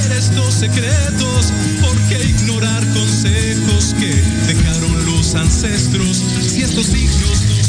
Que libera estos secretos. ¿Por qué ignorar consejos que dejaron los ancestros? Si estos signos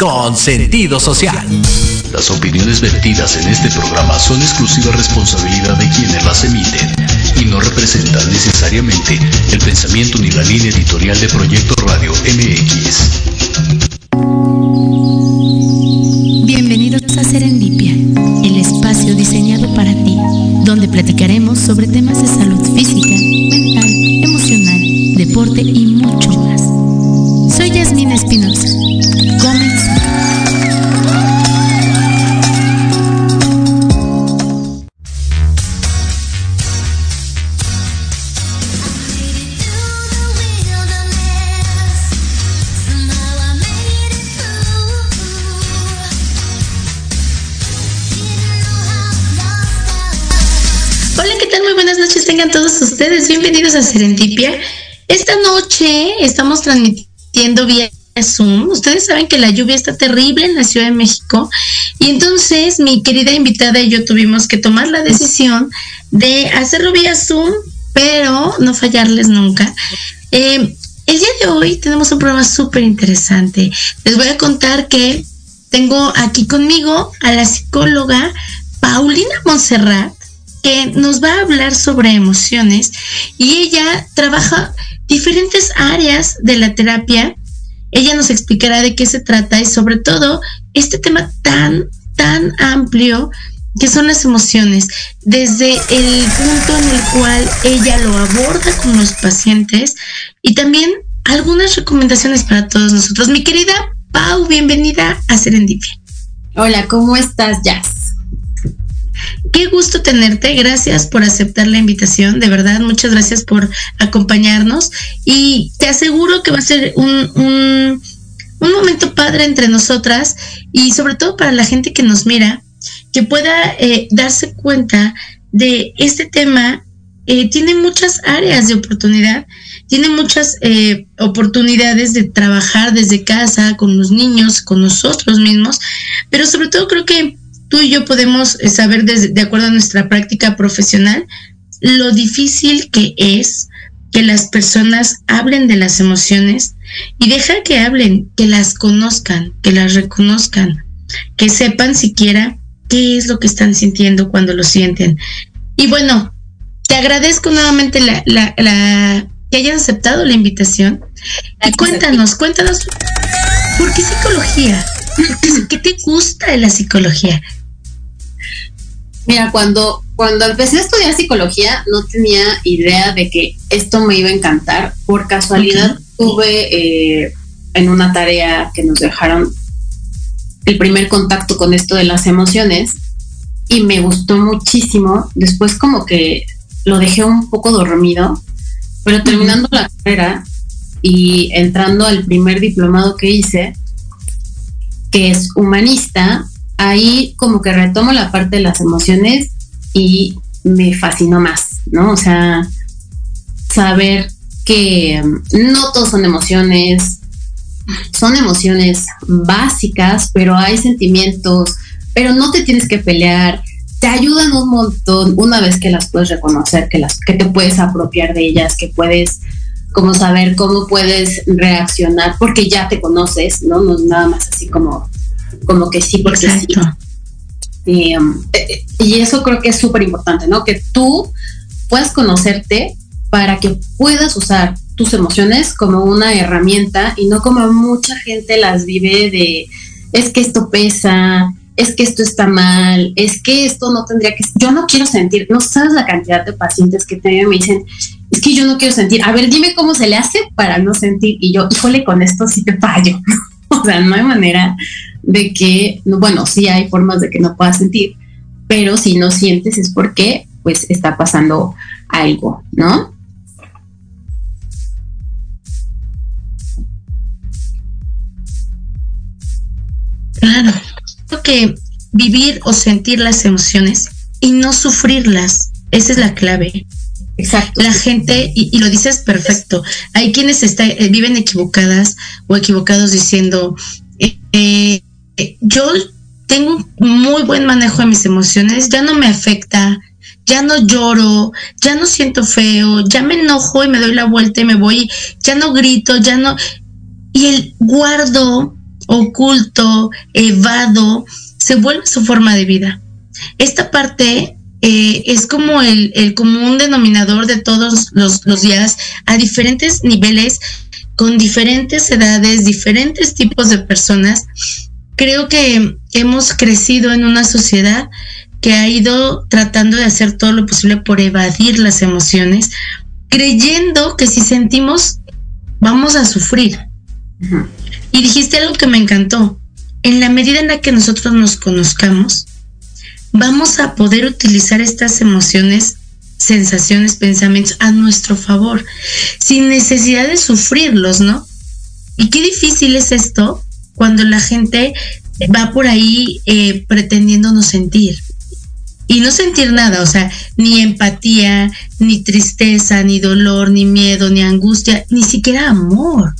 con sentido social. Las opiniones vertidas en este programa son exclusiva responsabilidad de quienes las emiten y no representan necesariamente el pensamiento ni la línea editorial de Proyecto Radio MX. Bienvenidos a Serendipia, el espacio diseñado para ti, donde platicaremos sobre temas de salud física, mental, emocional, deporte y mucho más. Soy Yasmina Espinosa. Bienvenidos a Serendipia. Esta noche estamos transmitiendo vía Zoom. Ustedes saben que la lluvia está terrible en la Ciudad de México y entonces mi querida invitada y yo tuvimos que tomar la decisión de hacerlo vía Zoom, pero no fallarles nunca. Eh, el día de hoy tenemos un programa súper interesante. Les voy a contar que tengo aquí conmigo a la psicóloga Paulina Monserrat, que nos va a hablar sobre emociones y ella trabaja diferentes áreas de la terapia. Ella nos explicará de qué se trata y sobre todo este tema tan, tan amplio que son las emociones, desde el punto en el cual ella lo aborda con los pacientes y también algunas recomendaciones para todos nosotros. Mi querida Pau, bienvenida a Serendipia. Hola, ¿cómo estás, Jazz? Qué gusto tenerte, gracias por aceptar la invitación, de verdad, muchas gracias por acompañarnos y te aseguro que va a ser un, un, momento padre entre nosotras y sobre todo para la gente que nos mira, que pueda eh, darse cuenta de este tema. Eh, tiene muchas áreas de oportunidad, tiene muchas eh, oportunidades de trabajar desde casa, con los niños, con nosotros mismos, pero sobre todo creo que tú y yo podemos saber de acuerdo a nuestra práctica profesional lo difícil que es que las personas hablen de las emociones y deja que hablen, que las conozcan, que las reconozcan, que sepan siquiera qué es lo que están sintiendo cuando lo sienten. Y bueno, te agradezco nuevamente la, la, que hayas aceptado la invitación. Y cuéntanos, cuéntanos, ¿por qué psicología? ¿Qué te gusta de la psicología? Mira, cuando, cuando empecé a estudiar psicología no tenía idea de que esto me iba a encantar. Por casualidad tuve eh, en una tarea que nos dejaron el primer contacto con esto de las emociones y me gustó muchísimo. Después como que lo dejé un poco dormido, pero terminando la carrera y entrando al primer diplomado que hice, que es humanista, ahí como que retomo la parte de las emociones y me fascinó más, ¿no? O sea, saber que mm, no todos son emociones, son emociones básicas, pero hay sentimientos, pero no te tienes que pelear, te ayudan un montón una vez que las puedes reconocer, que las que te puedes apropiar de ellas, que puedes como saber cómo puedes reaccionar porque ya te conoces, ¿no? No es nada más así como como que sí, porque sí. Um, eh, eh, y eso creo que es súper importante, ¿no? Que tú puedas conocerte para que puedas usar tus emociones como una herramienta y no como mucha gente las vive de es que esto pesa, es que esto está mal, es que esto no tendría que, yo no quiero sentir, no sabes la cantidad de pacientes que te me dicen, es que yo no quiero sentir, a ver, dime cómo se le hace para no sentir. Y yo, híjole, con esto sí te fallo, o sea, no hay manera de que, bueno, sí hay formas de que no puedas sentir, pero si no sientes es porque pues está pasando algo, ¿no? Claro, creo que vivir o sentir las emociones y no sufrirlas, esa es la clave. Exacto. La gente, y, lo dices perfecto, hay quienes está, eh, viven equivocadas o equivocados diciendo, eh, eh, yo tengo un muy buen manejo de mis emociones, ya no me afecta, ya no lloro, ya no siento feo, ya me enojo y me doy la vuelta y me voy, ya no grito, ya no... Y el guardo, oculto, evado, se vuelve su forma de vida. Esta parte eh, es como el, común denominador de todos los días a diferentes niveles, con diferentes edades, diferentes tipos de personas creo que hemos crecido en una sociedad que ha ido tratando de hacer todo lo posible por evadir las emociones, creyendo que si sentimos vamos a sufrir. Y dijiste algo que me encantó. En la medida en la que nosotros nos conozcamos, vamos a poder utilizar estas emociones, sensaciones, pensamientos a nuestro favor, sin necesidad de sufrirlos, ¿no? Y qué difícil es esto cuando la gente va por ahí eh, pretendiendo no sentir. Y no sentir nada, o sea, ni empatía, ni tristeza, ni dolor, ni miedo, ni angustia, ni siquiera amor.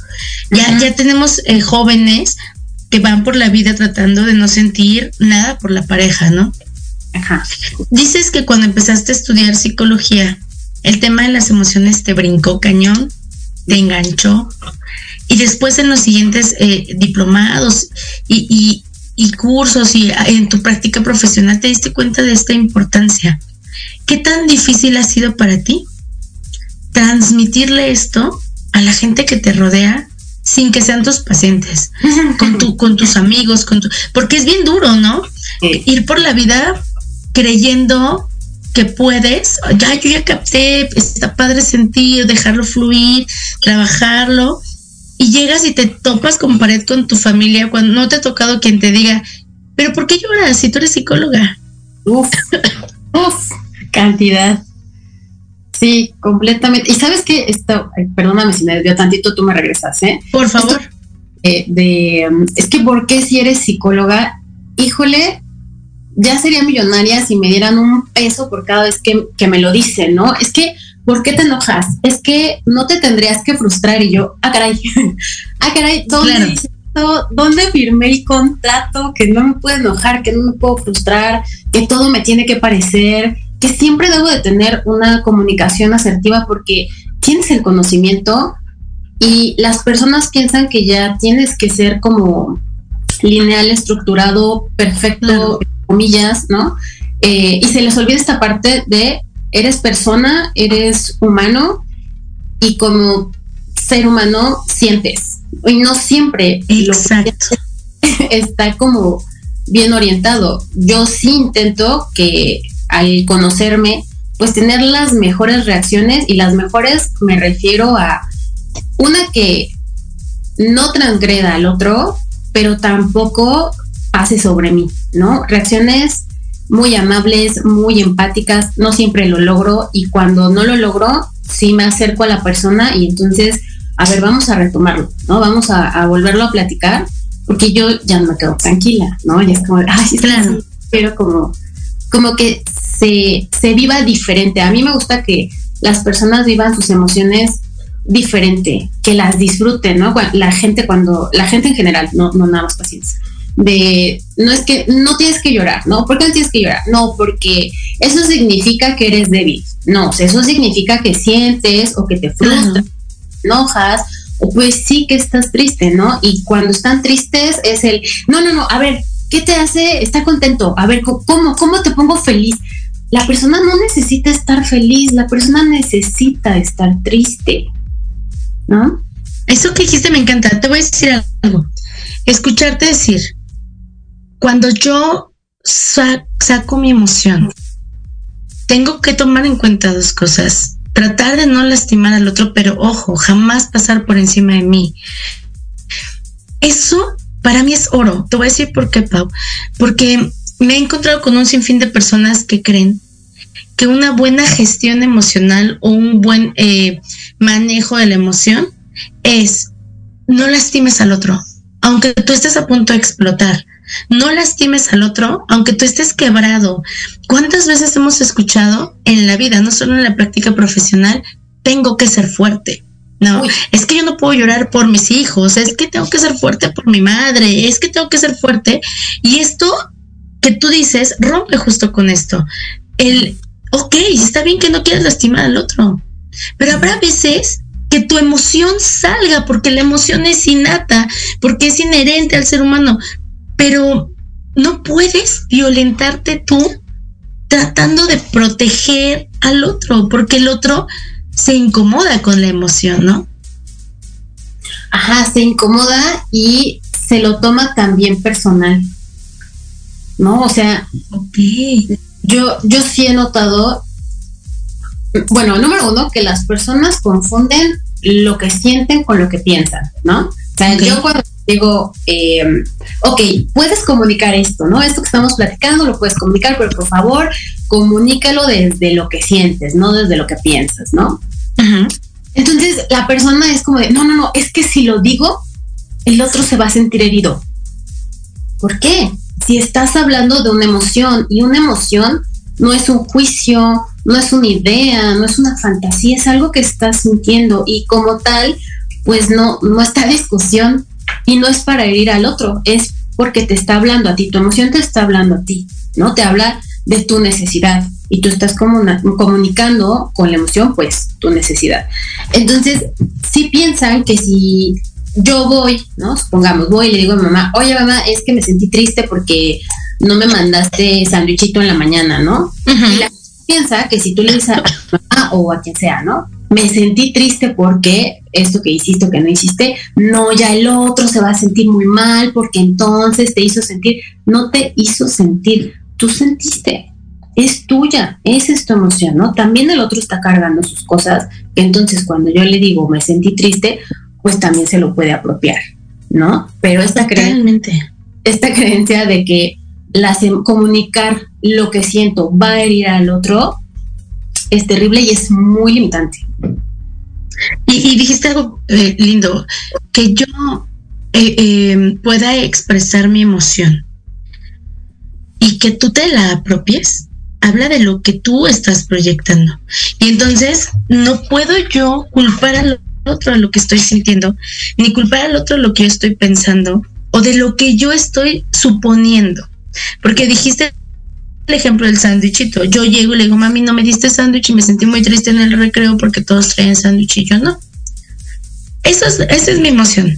Ya, ya tenemos eh, jóvenes que van por la vida tratando de no sentir nada por la pareja, ¿no? Ajá. Dices que cuando empezaste a estudiar psicología, el tema de las emociones te brincó cañón, te enganchó y después en los siguientes eh, diplomados y, cursos y en tu práctica profesional te diste cuenta de esta importancia. ¿Qué tan difícil ha sido para ti transmitirle esto a la gente que te rodea sin que sean tus pacientes, con, tu, con tus amigos, con tu, porque es bien duro, ¿no? Ir por la vida creyendo que puedes, ya yo ya capté, está padre sentir, dejarlo fluir, trabajarlo, y llegas y te topas con pared con tu familia cuando no te ha tocado quien te diga, pero ¿por qué lloras si tú eres psicóloga? Uf, uf, cantidad. Sí, completamente. Y sabes que esto, perdóname si me desvió tantito, tú me regresas, ¿eh? Por favor. Eh, de, es que ¿por qué si eres psicóloga? Híjole, ya sería millonaria si me dieran un peso por cada vez que, que me lo dicen, ¿no? Es que ¿por qué te enojas? Es que no te tendrías que frustrar y yo, ah, caray, ah, caray, ¿dónde dice esto? ¿Dónde firmé el contrato? Que no me puedo enojar, que no me puedo frustrar, que todo me tiene que parecer, que siempre debo de tener una comunicación asertiva porque tienes el conocimiento y las personas piensan que ya tienes que ser como lineal, estructurado, perfecto, comillas, ¿no? Eh, y se les olvida esta parte de eres persona, eres humano y como ser humano sientes. Y no siempre Exacto. está como bien orientado. Yo sí intento que al conocerme, pues tener las mejores reacciones y las mejores me refiero a una que no transgreda al otro, pero tampoco pase sobre mí, ¿no? Reacciones muy amables, muy empáticas, no siempre lo logro y cuando no lo logro, sí me acerco a la persona y entonces, a ver, vamos a retomarlo, ¿no? Vamos a, volverlo a platicar porque yo ya no me quedo tranquila, ¿no? Ya es como, ay, claro. pero como, como que se, se viva diferente. A mí me gusta que las personas vivan sus emociones diferente, que las disfruten, ¿no? La gente cuando, la gente en general, no, no nada más pacientes, de no es que no tienes que llorar, ¿no? ¿Por qué no tienes que llorar? No, porque eso significa que eres débil. No, eso significa que sientes o que te frustras, enojas, o pues sí que estás triste, ¿no? Y cuando están tristes es el, no, no, no, a ver, ¿qué te hace estar contento? A ver, ¿cómo, cómo te pongo feliz? La persona no necesita estar feliz, la persona necesita estar triste, ¿no? Eso que dijiste me encanta. Te voy a decir algo. Escucharte decir, cuando yo saco mi emoción, tengo que tomar en cuenta dos cosas. Tratar de no lastimar al otro, pero ojo, jamás pasar por encima de mí. Eso para mí es oro. Te voy a decir por qué, Pau. Porque me he encontrado con un sinfín de personas que creen que una buena gestión emocional o un buen eh, manejo de la emoción es no lastimes al otro, aunque tú estés a punto de explotar. No lastimes al otro, aunque tú estés quebrado. ¿Cuántas veces hemos escuchado en la vida, no solo en la práctica profesional, tengo que ser fuerte? No, es que yo no puedo llorar por mis hijos, es que tengo que ser fuerte por mi madre, es que tengo que ser fuerte. Y esto que tú dices rompe justo con esto. El, ok, está bien que no quieras lastimar al otro, pero habrá veces que tu emoción salga, porque la emoción es innata, porque es inherente al ser humano pero no puedes violentarte tú tratando de proteger al otro, porque el otro se incomoda con la emoción, ¿no? Ajá, se incomoda y se lo toma también personal. ¿No? O sea, yo, yo sí he notado, bueno, número uno, que las personas confunden lo que sienten con lo que piensan, ¿no? O sea, yo cuando digo, eh, ok, puedes comunicar esto, ¿no? Esto que estamos platicando lo puedes comunicar, pero por favor, comunícalo desde lo que sientes, no desde lo que piensas, ¿no? Entonces la persona es como de, no, no, no, es que si lo digo, el otro se va a sentir herido. ¿Por qué? Si estás hablando de una emoción y una emoción no es un juicio, no es una idea, no es una fantasía, es algo que estás sintiendo y como tal, pues no, no está discusión y no es para herir al otro, es porque te está hablando a ti, tu emoción te está hablando a ti, ¿no? Te habla de tu necesidad y tú estás comunicando con la emoción, pues, tu necesidad. Entonces, si piensan que si yo voy, ¿no? Supongamos, voy y le digo a mi mamá, oye mamá, es que me sentí triste porque no me mandaste sandwichito en la mañana, ¿no? Y la piensa que si tú le dices a mamá o a quien sea, ¿no? Me sentí triste porque esto que hiciste o que no hiciste, no, ya el otro se va a sentir muy mal porque entonces te hizo sentir, no te hizo sentir, tú sentiste, es tuya, esa es tu emoción, ¿no? También el otro está cargando sus cosas, que entonces cuando yo le digo me sentí triste, pues también se lo puede apropiar, ¿no? Pero esta, creencia, esta creencia de que comunicar lo que siento va a herir al otro, es terrible y es muy limitante. Y, dijiste algo eh, lindo, que yo eh, eh, pueda expresar mi emoción y que tú te la apropies, habla de lo que tú estás proyectando. Y entonces no puedo yo culpar al otro de lo que estoy sintiendo, ni culpar al otro de lo que yo estoy pensando o de lo que yo estoy suponiendo. Porque dijiste el ejemplo del sándwichito. Yo llego y le digo, mami, no me diste sándwich y me sentí muy triste en el recreo porque todos traen sándwich y yo no. Eso es, esa es mi emoción.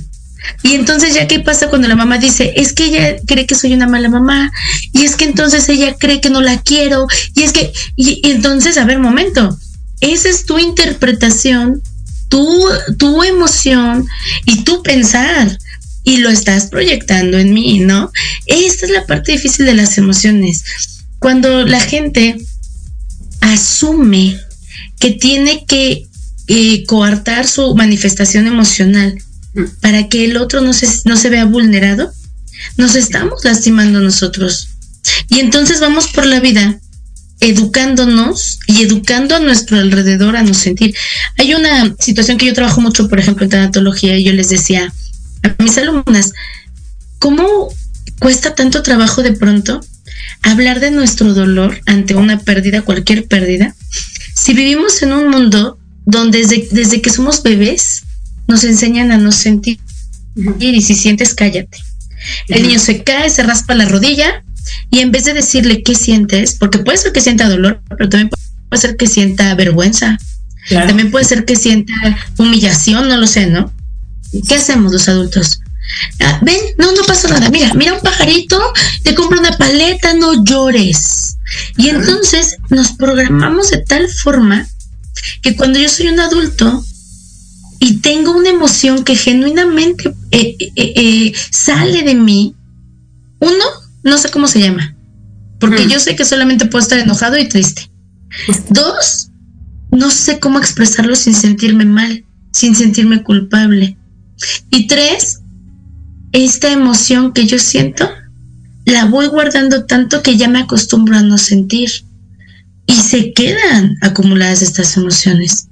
Y entonces ya qué pasa cuando la mamá dice, es que ella cree que soy una mala mamá, y es que entonces ella cree que no la quiero, y es que, y, entonces, a ver, momento, esa es tu interpretación, tu, tu emoción y tu pensar, y lo estás proyectando en mí, ¿no? Esta es la parte difícil de las emociones. Cuando la gente asume que tiene que eh, coartar su manifestación emocional para que el otro no se, no se vea vulnerado, nos estamos lastimando nosotros. Y entonces vamos por la vida educándonos y educando a nuestro alrededor a no sentir. Hay una situación que yo trabajo mucho, por ejemplo, en tanatología, y yo les decía a mis alumnas, ¿cómo cuesta tanto trabajo de pronto hablar de nuestro dolor ante una pérdida, cualquier pérdida? Si vivimos en un mundo donde desde, desde que somos bebés nos enseñan a no sentir. Y si sientes, cállate. El niño se cae, se raspa la rodilla y en vez de decirle qué sientes, porque puede ser que sienta dolor, pero también puede ser que sienta vergüenza. También puede ser que sienta humillación, no lo sé, ¿no? ¿Qué hacemos los adultos? Ah, ven, no, no pasa nada. Mira, mira un pajarito, te compra una paleta, no llores. Y entonces nos programamos de tal forma que cuando yo soy un adulto, y tengo una emoción que genuinamente eh, eh, eh, sale de mí, uno, no sé cómo se llama, porque yo sé que solamente puedo estar enojado y triste. Dos, no sé cómo expresarlo sin sentirme mal, sin sentirme culpable. Y tres, esta emoción que yo siento, la voy guardando tanto que ya me acostumbro a no sentir. Y se quedan acumuladas estas emociones.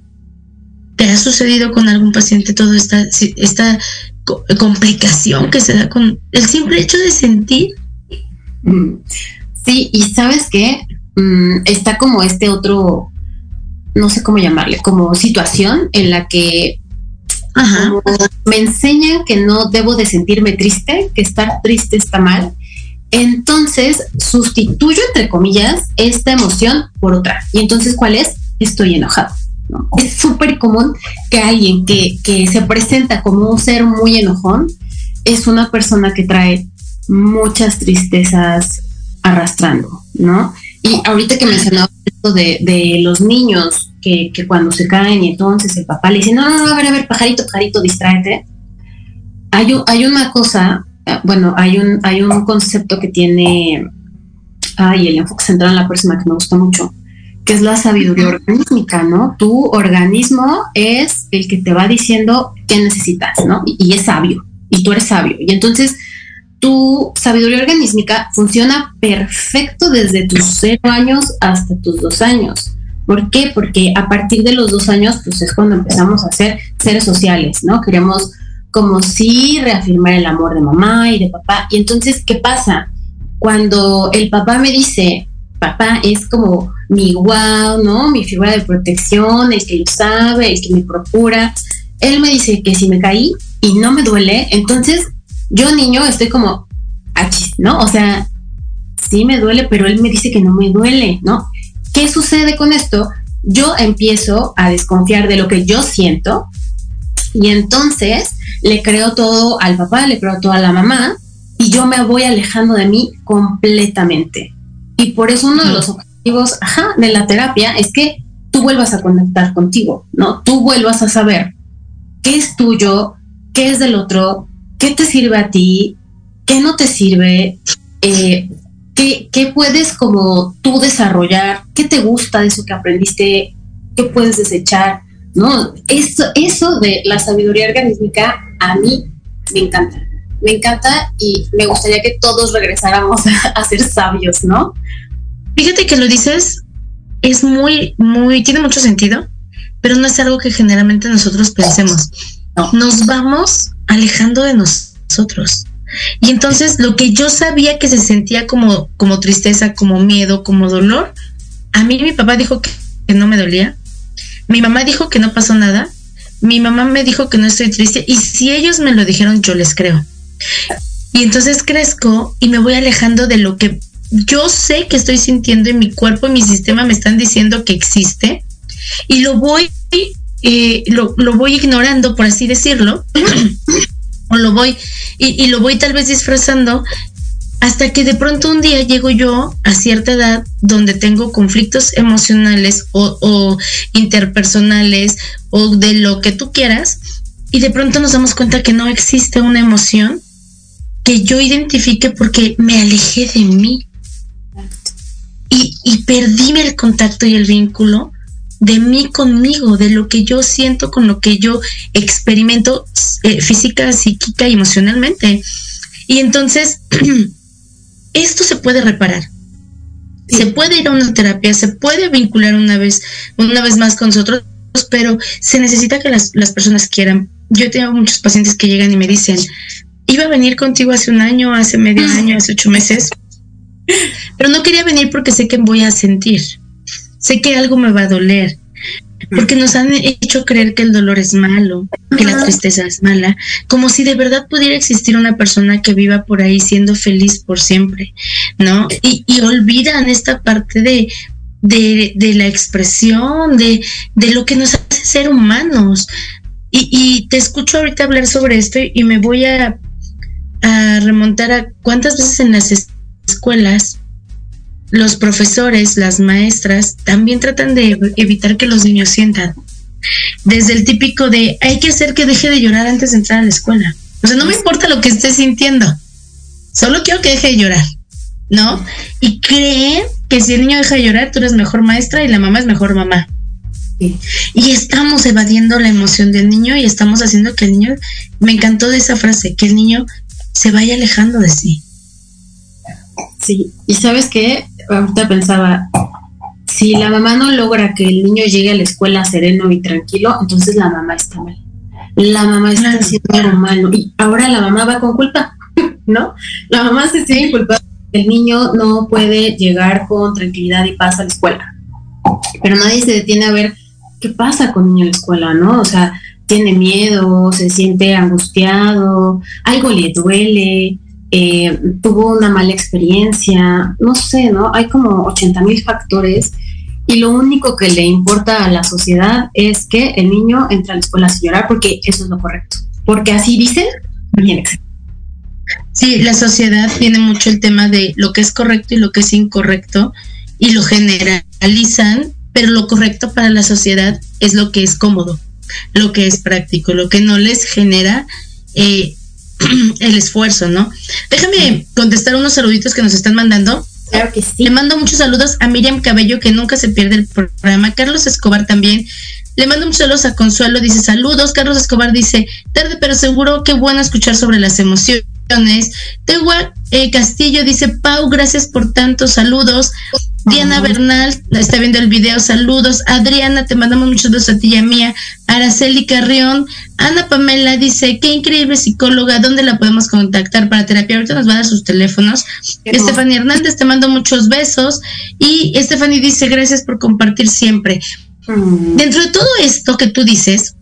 ¿Te ha sucedido con algún paciente toda esta, esta complicación que se da con el simple hecho de sentir? Mm. Sí, y sabes qué, mm, está como este otro, no sé cómo llamarle, como situación en la que me enseñan que no debo de sentirme triste, que estar triste está mal. Entonces sustituyo, entre comillas, esta emoción por otra. Y entonces, ¿cuál es? Estoy enojado. Es súper común que alguien que, se presenta como un ser muy enojón es una persona que trae muchas tristezas arrastrando, ¿no? Y ahorita que mencionaba esto de, los niños que, cuando se caen y entonces el papá le dice, no, no, no, a ver, a ver, pajarito, pajarito, distráete. Hay, hay una cosa, bueno, hay un, hay un concepto que tiene, ay, el enfoque central en la persona que me gusta mucho, que es la sabiduría orgánica, ¿no? Tu organismo es el que te va diciendo qué necesitas, ¿no? Y, es sabio, y tú eres sabio. Y entonces tu sabiduría organísmica funciona perfecto desde tus cero años hasta tus dos años. ¿Por qué? Porque a partir de los dos años, pues es cuando empezamos a ser seres sociales, ¿no? Queremos como si reafirmar el amor de mamá y de papá. Y entonces, ¿qué pasa? Cuando el papá me dice, papá es como mi wow, ¿no? Mi figura de protección, el que lo sabe, el que me procura. Él me dice que si me caí y no me duele, entonces yo niño estoy como, ¿no? O sea, sí me duele, pero él me dice que no me duele, ¿no? ¿Qué sucede con esto? Yo empiezo a desconfiar de lo que yo siento y entonces le creo todo al papá, le creo todo a la mamá y yo me voy alejando de mí completamente. Y por eso uno de los objetivos de la terapia es que tú vuelvas a conectar contigo, ¿no? Tú vuelvas a saber qué es tuyo, qué es del otro, qué te sirve a ti, qué no te sirve, eh, qué, puedes como tú desarrollar, qué te gusta de eso que aprendiste, qué puedes desechar, ¿no? Eso, eso de la sabiduría organísmica a mí me encanta me encanta y me gustaría que todos regresáramos a, ser sabios, ¿no? Fíjate que lo dices, es muy, muy, tiene mucho sentido, pero no es algo que generalmente nosotros pensemos. Nos vamos alejando de nosotros. Y entonces lo que yo sabía que se sentía como, como tristeza, como miedo, como dolor, a mí mi papá dijo que, no me dolía, mi mamá dijo que no pasó nada, mi mamá me dijo que no estoy triste. Y si ellos me lo dijeron, yo les creo. Y entonces crezco y me voy alejando de lo que yo sé que estoy sintiendo y mi cuerpo y mi sistema me están diciendo que existe. Y lo voy, eh, lo, voy ignorando, por así decirlo, o lo voy, y, lo voy tal vez disfrazando hasta que de pronto un día llego yo a cierta edad donde tengo conflictos emocionales o, interpersonales o de lo que tú quieras y de pronto nos damos cuenta que no existe una emoción que yo identifique porque me alejé de mí. Y, y perdí el contacto y el vínculo de mí conmigo, de lo que yo siento con lo que yo experimento eh, física, psíquica y emocionalmente. Y entonces esto se puede reparar. Se puede ir a una terapia, se puede vincular una vez, una vez más con nosotros, pero se necesita que las, personas quieran. Yo tengo muchos pacientes que llegan y me dicen, iba a venir contigo hace un año, hace medio año, hace ocho meses, pero no quería venir porque sé que voy a sentir, sé que algo me va a doler, porque nos han hecho creer que el dolor es malo, que la tristeza es mala, como si de verdad pudiera existir una persona que viva por ahí siendo feliz por siempre, ¿no? Y, olvidan esta parte de, de, la expresión, de, de, lo que nos hace ser humanos. Y, y, te escucho ahorita hablar sobre esto y me voy a, a remontar a cuántas veces en las escuelas los profesores, las maestras, también tratan de evitar que los niños sientan. Desde el típico de hay que hacer que deje de llorar antes de entrar a la escuela. O sea, no me importa lo que esté sintiendo, solo quiero que deje de llorar, ¿no? Y creen que si el niño deja de llorar, tú eres mejor maestra y la mamá es mejor mamá. Y estamos evadiendo la emoción del niño y estamos haciendo que el niño, me encantó de esa frase, que el niño se vaya alejando de sí. Sí, y sabes qué, ahorita pensaba, si la mamá no logra que el niño llegue a la escuela sereno y tranquilo, entonces la mamá está mal. La mamá está haciendo algo malo y ahora la mamá va con culpa, ¿no? La mamá se siente culpable. El niño no puede llegar con tranquilidad y paz a la escuela. Pero nadie se detiene a ver qué pasa con el niño en la escuela, ¿no? O sea, tiene miedo, se siente angustiado, algo le duele, eh, tuvo una mala experiencia, no sé, ¿no? Hay como 80 mil factores y lo único que le importa a la sociedad es que el niño entre a la escuela sin llorar porque eso es lo correcto, porque así dicen, bien Sí, la sociedad tiene mucho el tema de lo que es correcto y lo que es incorrecto y lo generalizan, pero lo correcto para la sociedad es lo que es cómodo, lo que es práctico, lo que no les genera eh, el esfuerzo, ¿no? Déjame contestar unos saluditos que nos están mandando. Claro que sí. Le mando muchos saludos a Miriam Cabello, que nunca se pierde el programa. Carlos Escobar también. Le mando muchos saludos a Consuelo, dice saludos. Carlos Escobar dice, tarde pero seguro, qué bueno escuchar sobre las emociones. Tegua eh, Castillo dice, Pau, gracias por tantos saludos. Diana Bernal está viendo el video, saludos. Adriana, te mandamos muchos besos a ti y a mía. Araceli Carrión. Ana Pamela dice, qué increíble psicóloga, ¿dónde la podemos contactar para terapia? Ahorita nos va a dar sus teléfonos. Estefanía Hernández, te mando muchos besos. Y Estefanía dice, gracias por compartir siempre. Mm. Dentro de todo esto que tú dices,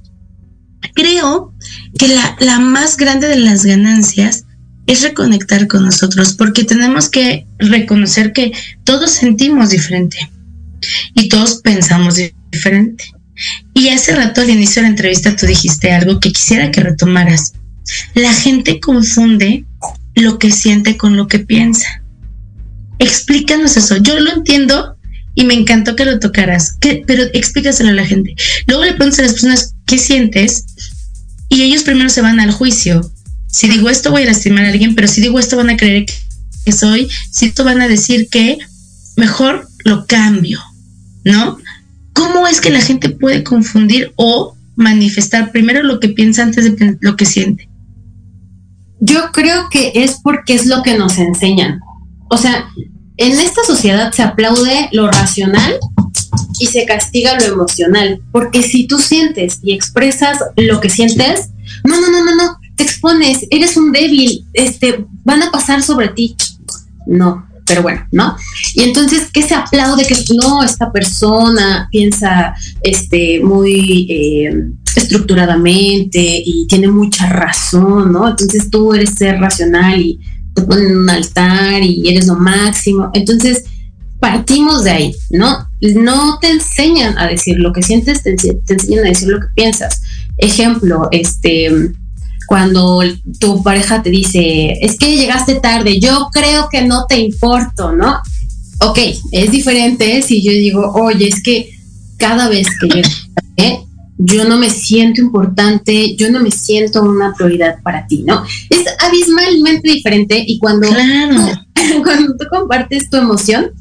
creo que la, la más grande de las ganancias es reconectar con nosotros, porque tenemos que reconocer que todos sentimos diferente y todos pensamos diferente. Y hace rato al inicio de la entrevista tú dijiste algo que quisiera que retomaras. La gente confunde lo que siente con lo que piensa. Explícanos eso. Yo lo entiendo y me encantó que lo tocaras, pero explícaselo a la gente. Luego le preguntas a las personas qué sientes y ellos primero se van al juicio si digo esto voy a lastimar a alguien, pero si digo esto van a creer que soy, si esto van a decir que mejor lo cambio, ¿no? ¿Cómo es que la gente puede confundir o manifestar primero lo que piensa antes de lo que siente? Yo creo que es porque es lo que nos enseñan. O sea, en esta sociedad se aplaude lo racional y se castiga lo emocional, porque si tú sientes y expresas lo que sientes, no, no, no, no, no, te expones, eres un débil, este, van a pasar sobre ti. No, pero bueno, ¿no? Y entonces, ¿qué se aplaude? Que no, esta persona piensa este, muy, eh, es estructuradamente y tiene mucha razón, ¿no? Entonces tú eres ser racional y te ponen en un altar y eres lo máximo. Entonces, partimos de ahí, ¿no? No te enseñan a decir lo que sientes, te, enseñan a decir lo que piensas. Ejemplo, este, cuando tu pareja te dice, es que llegaste tarde, yo creo que no te importo, ¿no? Ok, es diferente si yo digo, oye, es que cada vez que llegas tarde, yo no me siento importante, yo no me siento una prioridad para ti, ¿no? Es abismalmente diferente y cuando, cuando tú compartes tu emoción,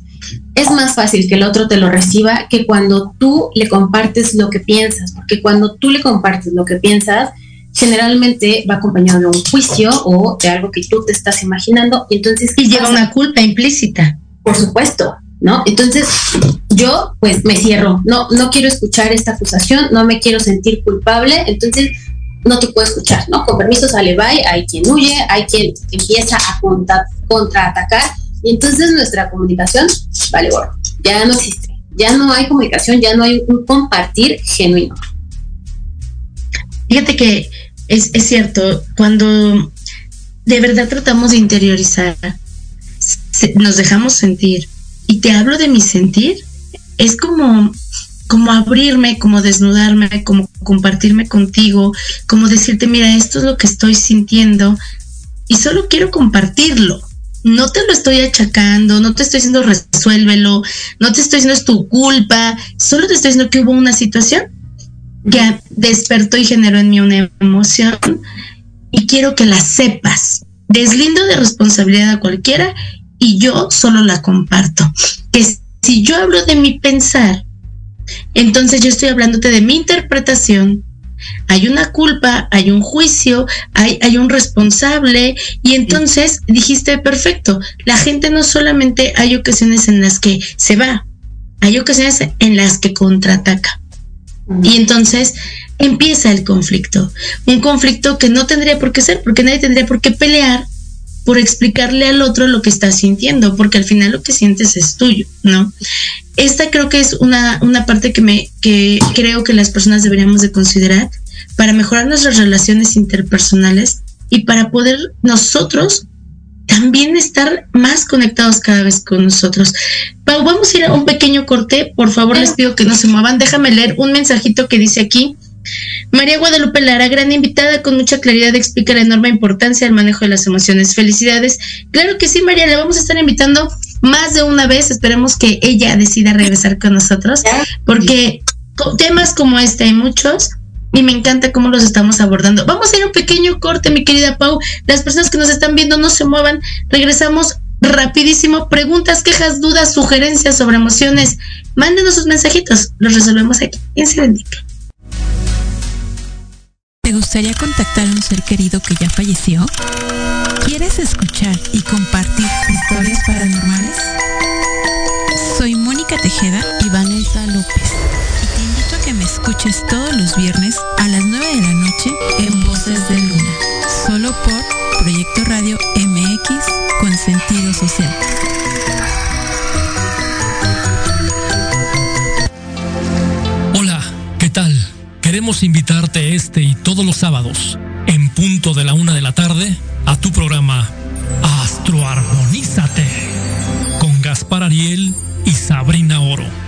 es más fácil que el otro te lo reciba que cuando tú le compartes lo que piensas, porque cuando tú le compartes lo que piensas, generalmente va acompañado de un juicio o de algo que tú te estás imaginando y entonces y lleva una culpa implícita. Por supuesto, ¿no? Entonces yo pues me cierro, no no quiero escuchar esta acusación, no me quiero sentir culpable, entonces no te puedo escuchar, ¿no? Con permiso sale bye, hay quien huye, hay quien empieza a contraatacar y entonces nuestra comunicación, vale, bueno, ya no existe, ya no hay comunicación, ya no hay un compartir genuino. Fíjate que es, es cierto, cuando de verdad tratamos de interiorizar, nos dejamos sentir, y te hablo de mi sentir, es como, como abrirme, como desnudarme, como compartirme contigo, como decirte, mira, esto es lo que estoy sintiendo, y solo quiero compartirlo. No te lo estoy achacando, no te estoy diciendo resuélvelo, no te estoy diciendo es tu culpa, solo te estoy diciendo que hubo una situación que despertó y generó en mí una emoción y quiero que la sepas. Deslindo de responsabilidad a cualquiera y yo solo la comparto. Que si yo hablo de mi pensar, entonces yo estoy hablándote de mi interpretación, hay una culpa, hay un juicio, hay, hay un responsable y entonces dijiste, perfecto, la gente no solamente hay ocasiones en las que se va, hay ocasiones en las que contraataca. Y entonces empieza el conflicto, un conflicto que no tendría por qué ser, porque nadie tendría por qué pelear por explicarle al otro lo que está sintiendo, porque al final lo que sientes es tuyo, ¿no? Esta creo que es una, una parte que me que creo que las personas deberíamos de considerar para mejorar nuestras relaciones interpersonales y para poder nosotros también estar más conectados cada vez con nosotros. Pau, vamos a ir a un pequeño corte. Por favor, les pido que no se muevan. Déjame leer un mensajito que dice aquí. María Guadalupe Lara, gran invitada, con mucha claridad explica la enorme importancia del manejo de las emociones. Felicidades. Claro que sí, María, la vamos a estar invitando más de una vez. Esperemos que ella decida regresar con nosotros, porque temas como este hay muchos y me encanta cómo los estamos abordando. Vamos a ir a un pequeño corte, mi querida Pau. Las personas que nos están viendo no se muevan. Regresamos rapidísimo. Preguntas, quejas, dudas, sugerencias sobre emociones. Mándenos sus mensajitos. Los resolvemos aquí en Serendipia. ¿Te gustaría contactar a un ser querido que ya falleció? ¿Quieres escuchar y compartir historias paranormales? Soy Mónica Tejeda y Vanessa López. Que me escuches todos los viernes a las 9 de la noche en Voces de Luna. Solo por Proyecto Radio MX con sentido social. Hola, ¿qué tal? Queremos invitarte este y todos los sábados, en punto de la una de la tarde, a tu programa Astroarmonízate con Gaspar Ariel y Sabrina Oro.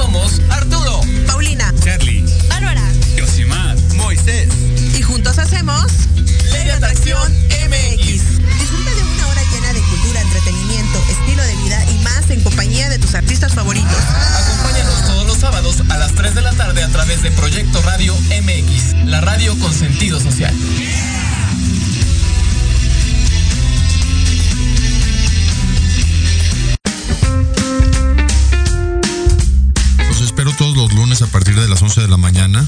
Somos Arturo, Paulina, Charlie, Bárbara, Yosimar, Moisés. y juntos hacemos Ley de Atracción MX. Disfruta de una hora llena de cultura, entretenimiento, estilo de vida y más en compañía de tus artistas favoritos. Acompáñanos todos los sábados a las 3 de la tarde a través de Proyecto Radio MX, la radio con sentido social. Todos los lunes a partir de las 11 11 de la mañana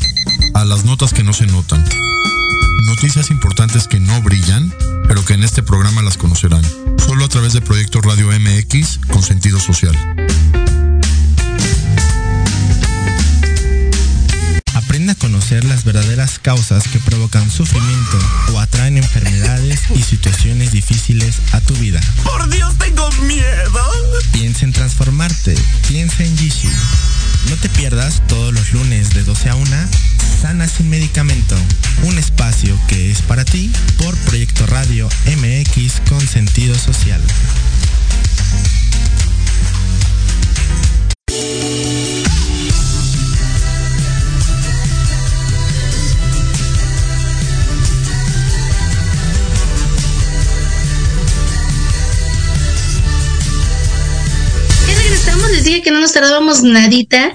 a las notas que no se notan. Noticias importantes que no brillan, pero que en este programa las conocerán. Solo a través de Proyecto Radio MX con sentido social. Aprende a conocer las verdaderas causas que provocan sufrimiento o atraen enfermedades y situaciones difíciles a tu vida. ¡Por Dios, tengo miedo! Piensa en transformarte. Piensa en Jishu. No te pierdas todos los lunes de 12 a 1 Sana sin medicamento, un espacio que es para ti por Proyecto Radio MX con sentido social. Les que no nos tardábamos nadita.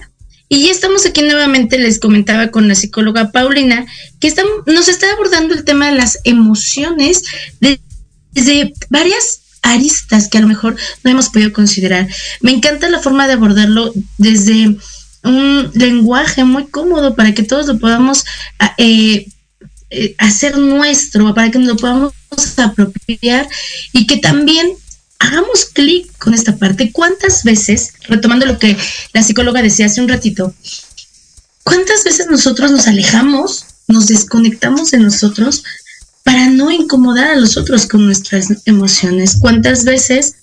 Y ya estamos aquí nuevamente, les comentaba con la psicóloga Paulina, que nos está abordando el tema de las emociones desde varias aristas que a lo mejor no hemos podido considerar. Me encanta la forma de abordarlo desde un lenguaje muy cómodo para que todos lo podamos eh, eh, hacer nuestro, para que nos lo podamos apropiar y que también hagamos clic con esta parte. ¿Cuántas veces, retomando lo que la psicóloga decía hace un ratito, cuántas veces nosotros nos alejamos, nos desconectamos de nosotros para no incomodar a los otros con nuestras emociones? ¿Cuántas veces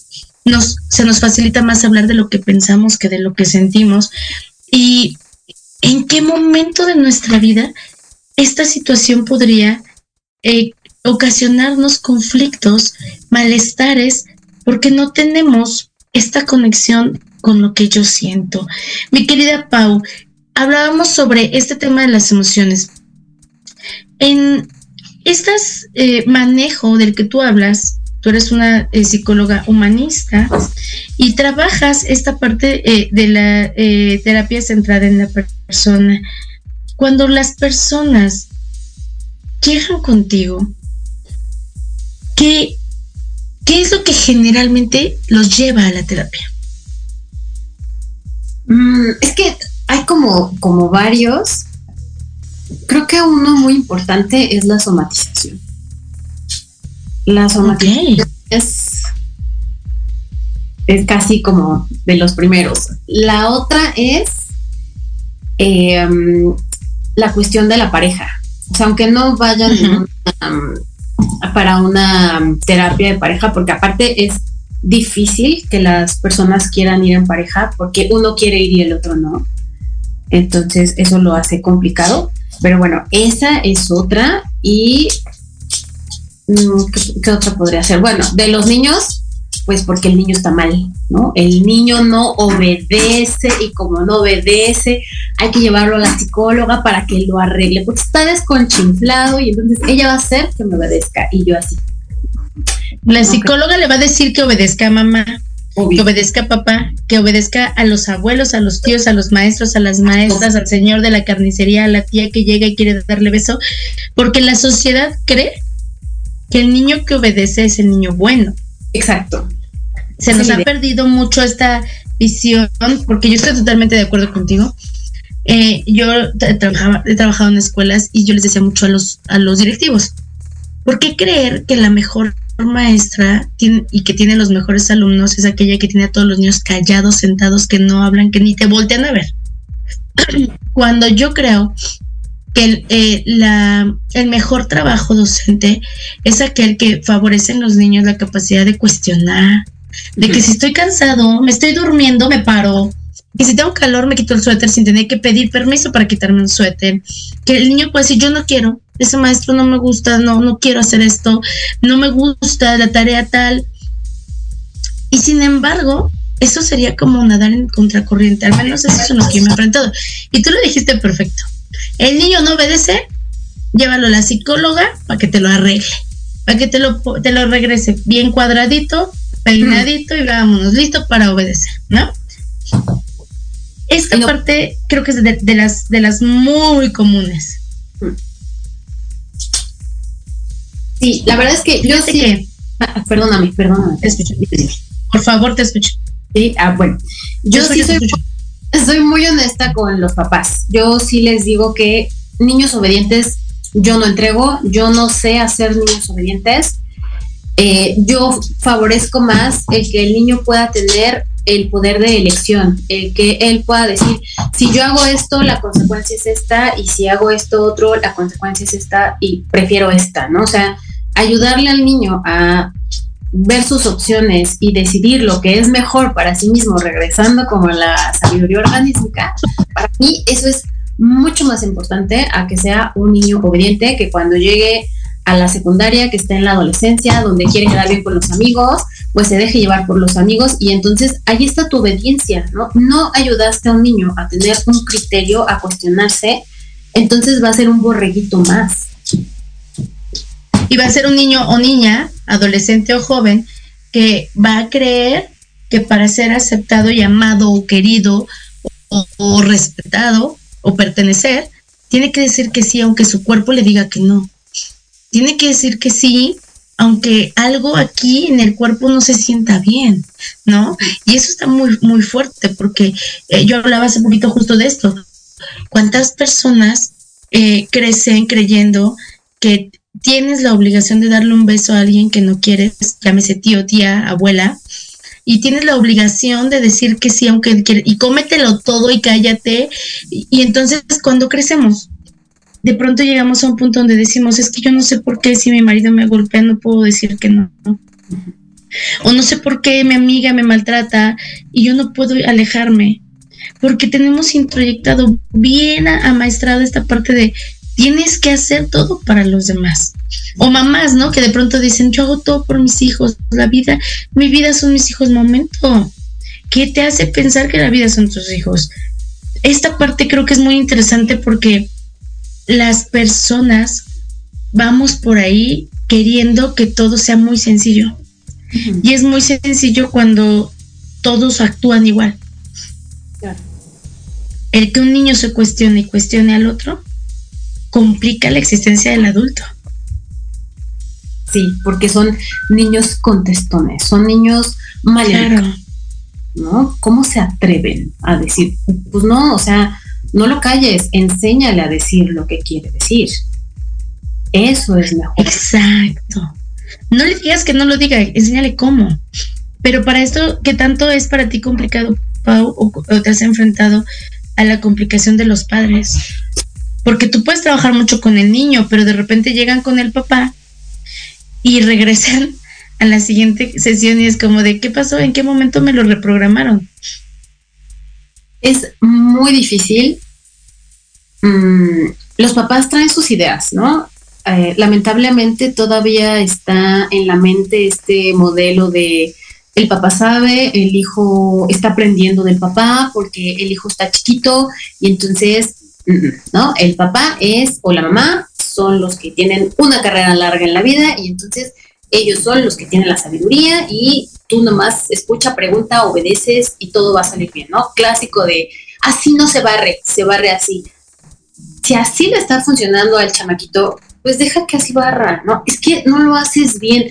nos, se nos facilita más hablar de lo que pensamos que de lo que sentimos? ¿Y en qué momento de nuestra vida esta situación podría eh, ocasionarnos conflictos, malestares, porque no tenemos esta conexión con lo que yo siento. Mi querida Pau, hablábamos sobre este tema de las emociones. En este manejo del que tú hablas, tú eres una eh, psicóloga humanista y trabajas esta parte eh, de la terapia centrada en la persona. Cuando las personas llegan contigo, ¿qué ¿qué es lo que generalmente los lleva a la terapia? Mm, es que hay como, como varios. Creo que uno muy importante es la somatización. La somatización es, es casi como de los primeros. La otra es eh, la cuestión de la pareja. O sea, aunque no vayan uh -huh. una, para una terapia de pareja, porque aparte es difícil que las personas quieran ir en pareja, porque uno quiere ir y el otro no. Entonces eso lo hace complicado. Pero bueno, esa es otra. Y ¿qué, qué otra podría ser? Bueno, de los niños, pues porque el niño está mal, ¿no? El niño no obedece y como no obedece, hay que llevarlo a la psicóloga para que lo arregle, porque está desconchinflado y entonces ella va a hacer que me obedezca y yo así. La psicóloga okay. le va a decir que obedezca a mamá, Obvio. que obedezca a papá, que obedezca a los abuelos, a los tíos, a los maestros, a las maestras, al señor de la carnicería, a la tía que llega y quiere darle beso, porque la sociedad cree que el niño que obedece es el niño bueno. Exacto. Se nos sí, ha de... perdido mucho esta visión, porque yo estoy totalmente de acuerdo contigo. Eh, yo trabajaba, he trabajado en escuelas y yo les decía mucho a los, a los directivos, ¿por qué creer que la mejor maestra tiene, y que tiene los mejores alumnos es aquella que tiene a todos los niños callados, sentados, que no hablan, que ni te voltean a ver? Cuando yo creo que el, eh, la, el mejor trabajo docente es aquel que favorece en los niños la capacidad de cuestionar, de que si estoy cansado, me estoy durmiendo, me paro, que si tengo calor me quito el suéter sin tener que pedir permiso para quitarme un suéter, que el niño puede decir yo no quiero, ese maestro no me gusta, no, no quiero hacer esto, no me gusta la tarea tal. Y sin embargo, eso sería como nadar en contracorriente, al menos eso es lo que me he enfrentado. Y tú lo dijiste perfecto. El niño no obedece, llévalo a la psicóloga para que te lo arregle, para que te lo, te lo regrese bien cuadradito, peinadito y vámonos, listo para obedecer, ¿no? Esta no. parte creo que es de, de, las, de las muy comunes. Sí, la verdad es que yo sí. Que, ah, perdóname, perdóname. Te escucho. Por favor, te escucho. Sí, ah, bueno. Yo sí soy, soy muy honesta con los papás. Yo sí les digo que niños obedientes yo no entrego, yo no sé hacer niños obedientes. Eh, yo favorezco más el que el niño pueda tener el poder de elección, el que él pueda decir, si yo hago esto, la consecuencia es esta, y si hago esto otro, la consecuencia es esta, y prefiero esta, ¿no? O sea, ayudarle al niño a ver sus opciones y decidir lo que es mejor para sí mismo, regresando como a la sabiduría orgánica, para mí eso es mucho más importante a que sea un niño obediente que cuando llegue a la secundaria, que está en la adolescencia, donde quiere quedar bien con los amigos, pues se deje llevar por los amigos y entonces ahí está tu obediencia, ¿no? No ayudaste a un niño a tener un criterio, a cuestionarse, entonces va a ser un borreguito más. Y va a ser un niño o niña, adolescente o joven, que va a creer que para ser aceptado y amado o querido o, respetado o pertenecer, tiene que decir que sí, aunque su cuerpo le diga que no tiene que decir que sí, aunque algo aquí en el cuerpo no se sienta bien, ¿no? Y eso está muy, muy fuerte porque eh, yo hablaba hace poquito justo de esto. ¿Cuántas personas eh, crecen creyendo que tienes la obligación de darle un beso a alguien que no quieres, llámese tío, tía, abuela, y tienes la obligación de decir que sí, aunque quieres, y cómetelo todo y cállate. y entonces cuando crecemos, de pronto llegamos a un punto donde decimos, es que yo no sé por qué si mi marido me golpea no puedo decir que no. O no sé por qué mi amiga me maltrata y yo no puedo alejarme. Porque tenemos introyectado bien amaestrado esta parte de tienes que hacer todo para los demás. O mamás, ¿no? Que de pronto dicen, yo hago todo por mis hijos. La vida, mi vida son mis hijos. Momento. ¿Qué te hace pensar que la vida son tus hijos? Esta parte creo que es muy interesante porque las personas vamos por ahí queriendo que todo sea muy sencillo. Y es muy sencillo cuando todos actúan igual. El que un niño se cuestione y cuestione al otro complica la existencia del adulto. Sí, porque son niños contestones, son niños mal ¿no? ¿Cómo se atreven a decir? Pues no, o sea, no lo calles, enséñale a decir lo que quiere decir. Eso es mejor. Exacto. No le digas que no lo diga, enséñale cómo. Pero para esto, ¿qué tanto es para ti complicado, Pau, o, te has enfrentado a la complicación de los padres? Porque tú puedes trabajar mucho con el niño, pero de repente llegan con el papá y regresan a la siguiente sesión y es como de, ¿qué pasó? ¿En qué momento me lo reprogramaron? Es muy difícil Mm, los papás traen sus ideas, ¿no? Eh, lamentablemente todavía está en la mente este modelo de el papá sabe, el hijo está aprendiendo del papá porque el hijo está chiquito y entonces, ¿no? El papá es o la mamá son los que tienen una carrera larga en la vida y entonces ellos son los que tienen la sabiduría y tú nomás escucha, pregunta, obedeces y todo va a salir bien, ¿no? Clásico de así no se barre, se barre así si así le está funcionando al chamaquito, pues deja que así barra, ¿no? Es que no lo haces bien.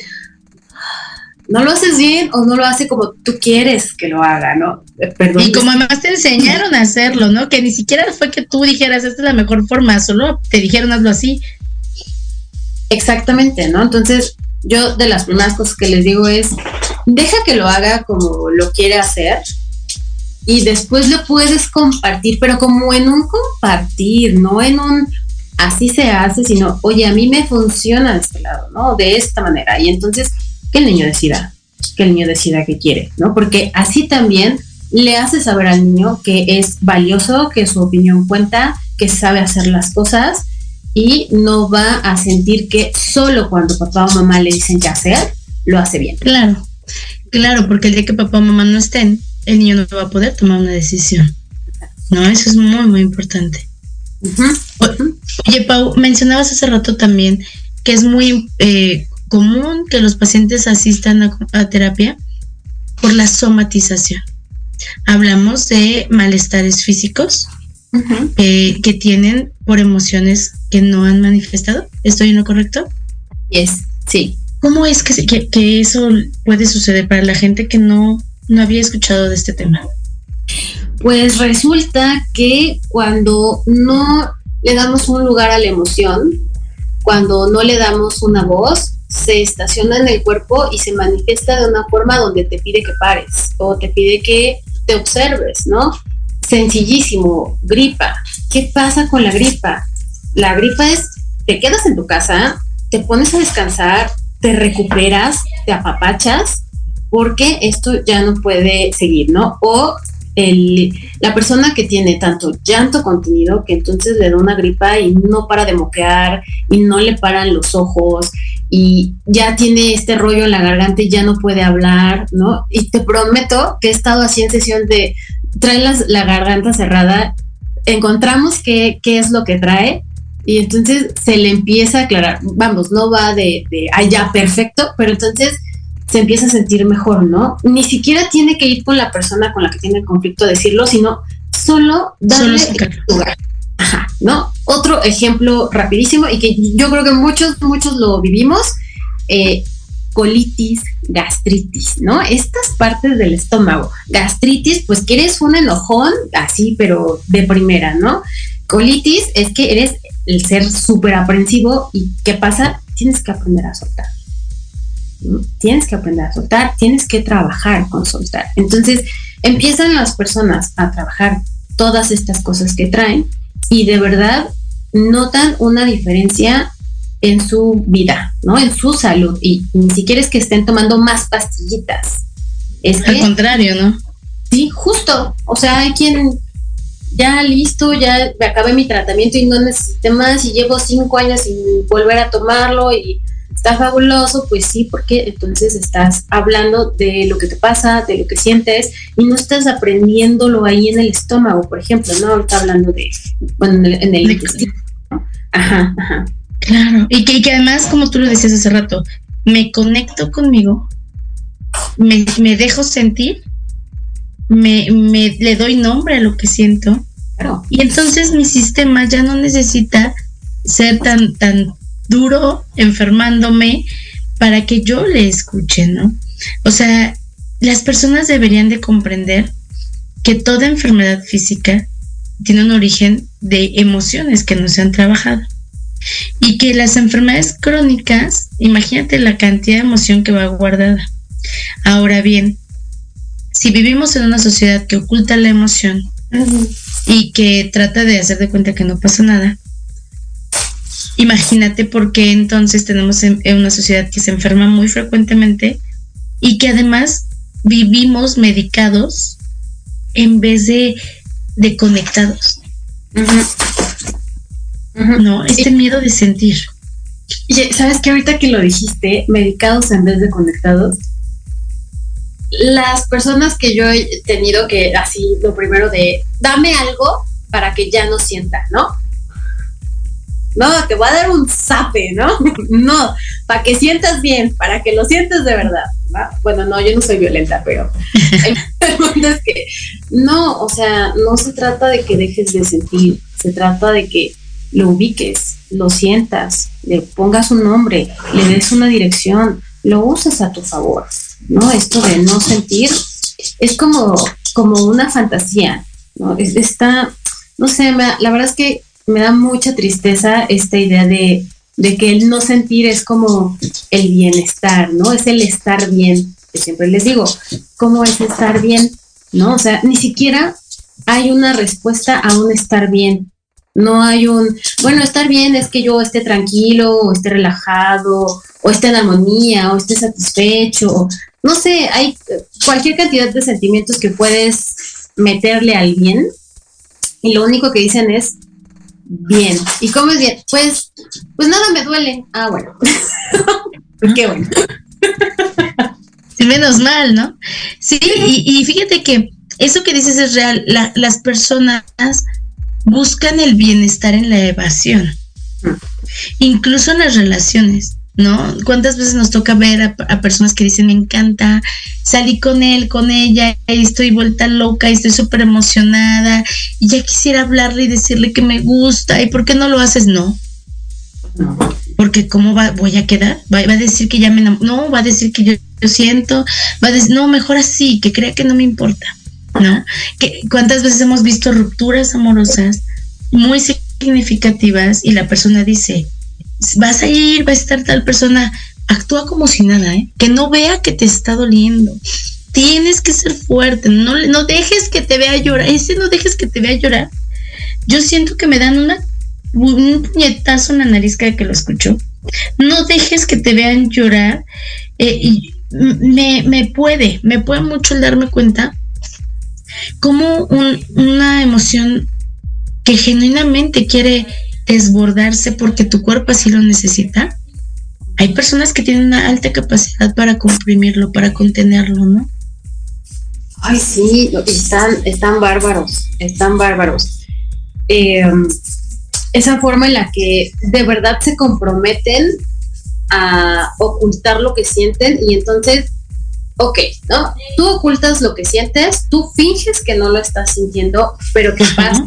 No lo haces bien o no lo hace como tú quieres que lo haga, ¿no? Eh, perdón. Y como además te enseñaron a hacerlo, ¿no? Que ni siquiera fue que tú dijeras, esta es la mejor forma, solo te dijeron hazlo así. Exactamente, ¿no? Entonces, yo de las primeras cosas que les digo es, deja que lo haga como lo quiere hacer, y después lo puedes compartir, pero como en un compartir, no en un así se hace, sino, oye, a mí me funciona de este lado, ¿no? De esta manera. Y entonces, que el niño decida, que el niño decida qué quiere, ¿no? Porque así también le hace saber al niño que es valioso, que su opinión cuenta, que sabe hacer las cosas y no va a sentir que solo cuando papá o mamá le dicen qué hacer, lo hace bien. Claro, claro, porque el día que papá o mamá no estén, el niño no va a poder tomar una decisión. ¿No? Eso es muy, muy importante. Oye, Pau, mencionabas hace rato también que es muy eh, común que los pacientes asistan a, terapia por la somatización. Hablamos de malestares físicos eh, que tienen por emociones que no han manifestado. ¿Estoy en lo correcto? Yes, sí. ¿Cómo es que, que, que eso puede suceder para la gente que no no había escuchado de este tema. Pues resulta que cuando no le damos un lugar a la emoción, cuando no le damos una voz, se estaciona en el cuerpo y se manifiesta de una forma donde te pide que pares o te pide que te observes, ¿no? Sencillísimo, gripa. ¿Qué pasa con la gripa? La gripa es, te quedas en tu casa, te pones a descansar, te recuperas, te apapachas, porque esto ya no puede seguir, ¿no? O el, la persona que tiene tanto llanto contenido que entonces le da una gripa y no para de moquear y no le paran los ojos y ya tiene este rollo en la garganta y ya no puede hablar, ¿no? Y te prometo que he estado así en sesión de trae la garganta cerrada, encontramos qué, qué es lo que trae y entonces se le empieza a aclarar, vamos, no va de, de allá perfecto, pero entonces se empieza a sentir mejor, ¿no? Ni siquiera tiene que ir con la persona con la que tiene el conflicto a decirlo, sino solo darle lugar. Ajá, ¿no? Otro ejemplo rapidísimo y que yo creo que muchos, muchos lo vivimos, eh, colitis, gastritis, ¿no? Estas partes del estómago. Gastritis, pues que eres un enojón, así, pero de primera, ¿no? Colitis es que eres el ser súper aprensivo y ¿qué pasa? Tienes que aprender a soltar. Tienes que aprender a soltar, tienes que trabajar con soltar. Entonces empiezan las personas a trabajar todas estas cosas que traen y de verdad notan una diferencia en su vida, ¿no? En su salud y ni siquiera es que estén tomando más pastillitas. Es Al contrario, ¿no? Sí, justo. O sea, hay quien ya listo, ya acabé mi tratamiento y no necesité más y llevo cinco años sin volver a tomarlo y está fabuloso, pues sí, porque entonces estás hablando de lo que te pasa, de lo que sientes y no estás aprendiéndolo ahí en el estómago, por ejemplo, ¿no? Ahorita hablando de, bueno, en el, intestino. Ajá, ajá. Claro, y que, que además, como tú lo decías hace rato, me conecto conmigo, me, me dejo sentir, me, me, le doy nombre a lo que siento, claro. y entonces mi sistema ya no necesita ser tan, tan duro enfermándome para que yo le escuche, ¿no? O sea, las personas deberían de comprender que toda enfermedad física tiene un origen de emociones que no se han trabajado. Y que las enfermedades crónicas, imagínate la cantidad de emoción que va guardada. Ahora bien, si vivimos en una sociedad que oculta la emoción y que trata de hacer de cuenta que no pasa nada, Imagínate por qué entonces tenemos en, una sociedad que se enferma muy frecuentemente y que además vivimos medicados en vez de, de conectados. No, este miedo de sentir. ¿Sabes que ahorita que lo dijiste, medicados en vez de conectados? Las personas que yo he tenido que así, lo primero de, dame algo para que ya no sienta, ¿no? No, te voy a dar un zape, ¿no? no, para que sientas bien, para que lo sientas de verdad. Bueno, no, yo no soy violenta, pero el punto es que no, o sea, no se trata de que dejes de sentir, se trata de que lo ubiques, lo sientas, le pongas un nombre, le des una dirección, lo uses a tu favor, ¿no? Esto de no sentir es como, como una fantasía, ¿no? está, no sé, la verdad es que me da mucha tristeza esta idea de, que el no sentir es como el bienestar, ¿no? Es el estar bien, que siempre les digo, ¿cómo es estar bien? ¿No? O sea, ni siquiera hay una respuesta a un estar bien. No hay un, bueno, estar bien es que yo esté tranquilo, o esté relajado, o esté en armonía, o esté satisfecho. No sé, hay cualquier cantidad de sentimientos que puedes meterle al bien. Y lo único que dicen es, Bien. ¿Y cómo es bien? Pues, pues nada me duele. Ah, bueno. Qué bueno. Menos mal, ¿no? Sí, y, fíjate que eso que dices es real. las personas buscan el bienestar en la evasión, incluso en las relaciones. ¿No? ¿Cuántas veces nos toca ver a, personas que dicen, me encanta, salí con él, con ella, y estoy vuelta loca, y estoy súper emocionada, y ya quisiera hablarle y decirle que me gusta, ¿y por qué no lo haces? No. Porque ¿cómo va, voy a quedar? Va, a decir que ya me no, va a decir que yo, siento, va a decir, no, mejor así, que crea que no me importa. ¿no? Que, ¿Cuántas veces hemos visto rupturas amorosas muy significativas y la persona dice, vas a ir, va a estar tal persona, actúa como si nada, ¿eh? que no vea que te está doliendo. Tienes que ser fuerte, no, no dejes que te vea llorar, ese no dejes que te vea llorar. Yo siento que me dan una, un puñetazo en la nariz cada que lo escucho. No dejes que te vean llorar. Eh, y me, me, puede, me puede mucho el darme cuenta como una emoción que genuinamente quiere desbordarse porque tu cuerpo así lo necesita. Hay personas que tienen una alta capacidad para comprimirlo, para contenerlo, ¿no? Ay, sí, están, están bárbaros, están bárbaros. Em, esa forma en la que de verdad se comprometen a ocultar lo que sienten y entonces, ok, ¿no? Tú ocultas lo que sientes, tú finges que no lo estás sintiendo, pero ¿qué pasa?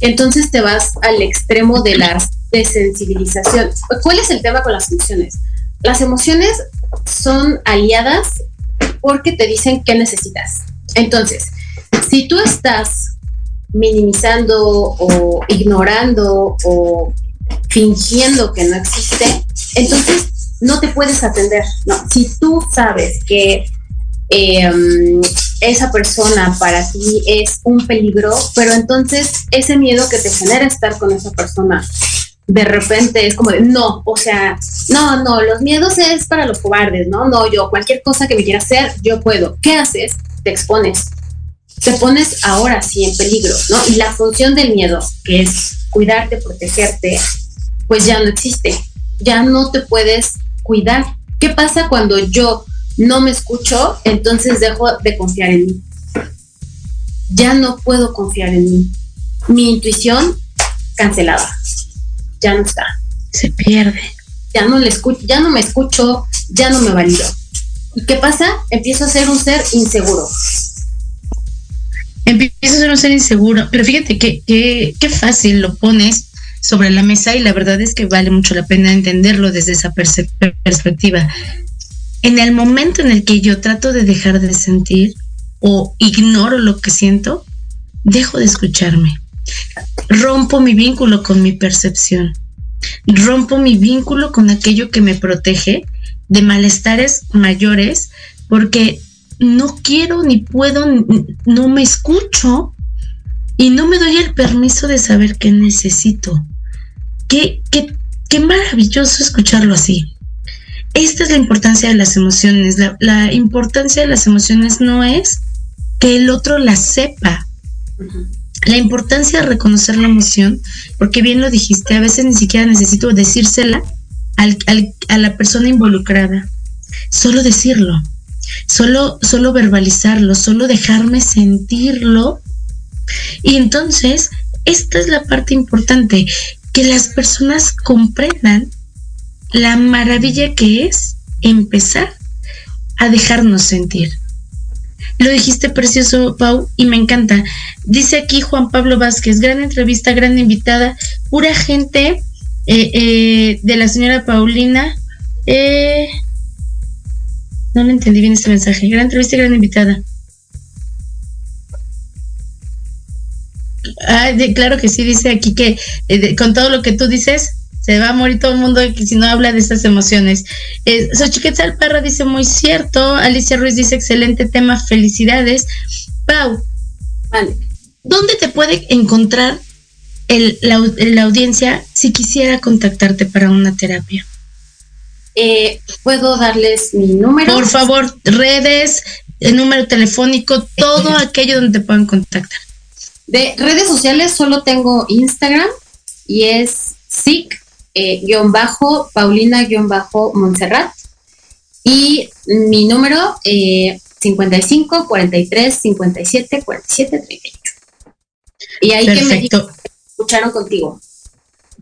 Entonces te vas al extremo de la desensibilización. ¿Cuál es el tema con las emociones? Las emociones son aliadas porque te dicen qué necesitas. Entonces, si tú estás minimizando o ignorando o fingiendo que no existe, entonces no te puedes atender. No, si tú sabes que em, esa persona para ti es un peligro, pero entonces ese miedo que te genera estar con esa persona de repente es como de no, o sea, no, no, los miedos es para los cobardes, no, no, yo cualquier cosa que me quiera hacer, yo puedo. ¿Qué haces? Te expones. Te pones ahora sí en peligro, ¿no? Y la función del miedo, que es cuidarte, protegerte, pues ya no existe. Ya no te puedes cuidar. ¿Qué pasa cuando yo no me escucho? Entonces dejo de confiar en mí. Ya no puedo confiar en mí. Mi intuición cancelada ya no está. Se pierde. Ya no le escucho, ya no me escucho, ya no me valido. ¿Y qué pasa? Empiezo a ser un ser inseguro. Empiezo a ser un ser inseguro, pero fíjate que, qué fácil lo pones sobre la mesa y la verdad es que vale mucho la pena entenderlo desde esa perspectiva. En el momento en el que yo trato de dejar de sentir o ignoro lo que siento, dejo de escucharme rompo mi vínculo con mi percepción, rompo mi vínculo con aquello que me protege de malestares mayores porque no quiero ni puedo, no me escucho y no me doy el permiso de saber qué necesito. Qué, qué, qué maravilloso escucharlo así. Esta es la importancia de las emociones. La, la importancia de las emociones no es que el otro las sepa la importancia de reconocer la emoción, porque bien lo dijiste, a veces ni siquiera necesito decírsela a la persona involucrada, solo decirlo, solo, solo verbalizarlo, solo dejarme sentirlo. Y entonces, esta es la parte importante, que las personas comprendan la maravilla que es empezar a dejarnos sentir. Lo dijiste precioso, Pau, y me encanta. Dice aquí Juan Pablo Vázquez, gran entrevista, gran invitada, pura gente eh, eh, de la señora Paulina. Eh, no le entendí bien este mensaje. Gran entrevista, gran invitada. Ah, claro que sí, dice aquí que con todo lo que tú dices, se va a morir todo el mundo si no habla de estas emociones. Eh, Xochiquetzal Parra dice muy cierto, Alicia Ruiz dice excelente tema, felicidades. Pau, ¿dónde te puede encontrar la, audiencia si quisiera contactarte para una terapia? Eh, Puedo darles mi número. Por favor, redes, el número telefónico, todo aquello donde te puedan contactar. De redes sociales solo tengo Instagram y es SIC eh, guion bajo, Paulina guion bajo Montserrat. Y mi número eh, 55 43 57 47 38. Y ahí que me escucharon contigo.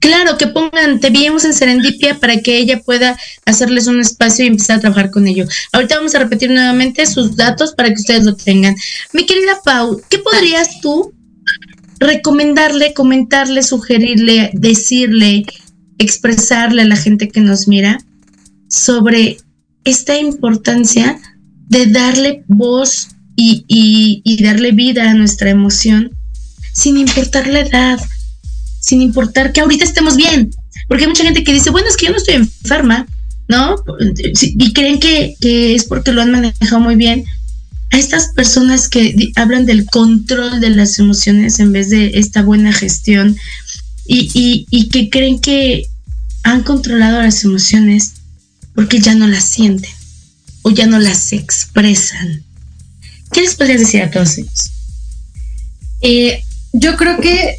Claro, que pongan, te vimos en Serendipia para que ella pueda hacerles un espacio y empezar a trabajar con ello. Ahorita vamos a repetir nuevamente sus datos para que ustedes lo tengan. Mi querida Pau, ¿qué podrías tú recomendarle, comentarle, sugerirle, decirle expresarle a la gente que nos mira sobre esta importancia de darle voz y, y darle vida a nuestra emoción sin importar la edad, sin importar que ahorita estemos bien. Porque hay mucha gente que dice, bueno, es que yo no estoy enferma, ¿no? Y creen que, es porque lo han manejado muy bien. A estas personas que hablan del control de las emociones en vez de esta buena gestión y, y que creen que han controlado las emociones porque ya no las sienten o ya no las expresan. ¿Qué les podrías decir a todos ellos? Eh, yo creo que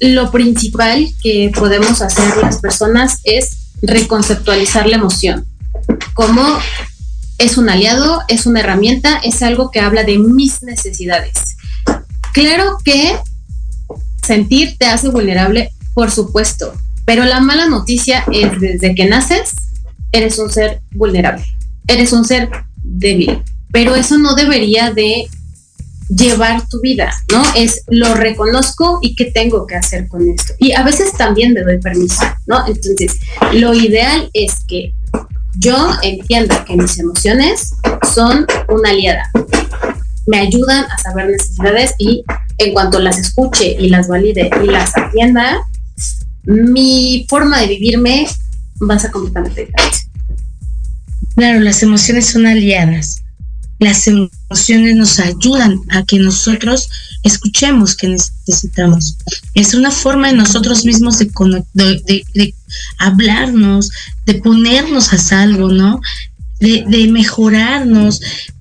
lo principal que podemos hacer las personas es reconceptualizar la emoción. Como es un aliado, es una herramienta, es algo que habla de mis necesidades. Claro que sentir te hace vulnerable, por supuesto, pero la mala noticia es desde que naces, eres un ser vulnerable, eres un ser débil, pero eso no debería de llevar tu vida, ¿no? Es lo reconozco y qué tengo que hacer con esto. Y a veces también me doy permiso, ¿no? Entonces, lo ideal es que yo entienda que mis emociones son una aliada. Me ayudan a saber necesidades y en cuanto las escuche y las valide y las atienda, mi forma de vivirme va a completamente diferente. Claro, las emociones son aliadas las emociones nos ayudan a que nosotros escuchemos que necesitamos. Es una forma de nosotros mismos de, de, hablarnos, de ponernos a salvo, ¿no? De, mejorarnos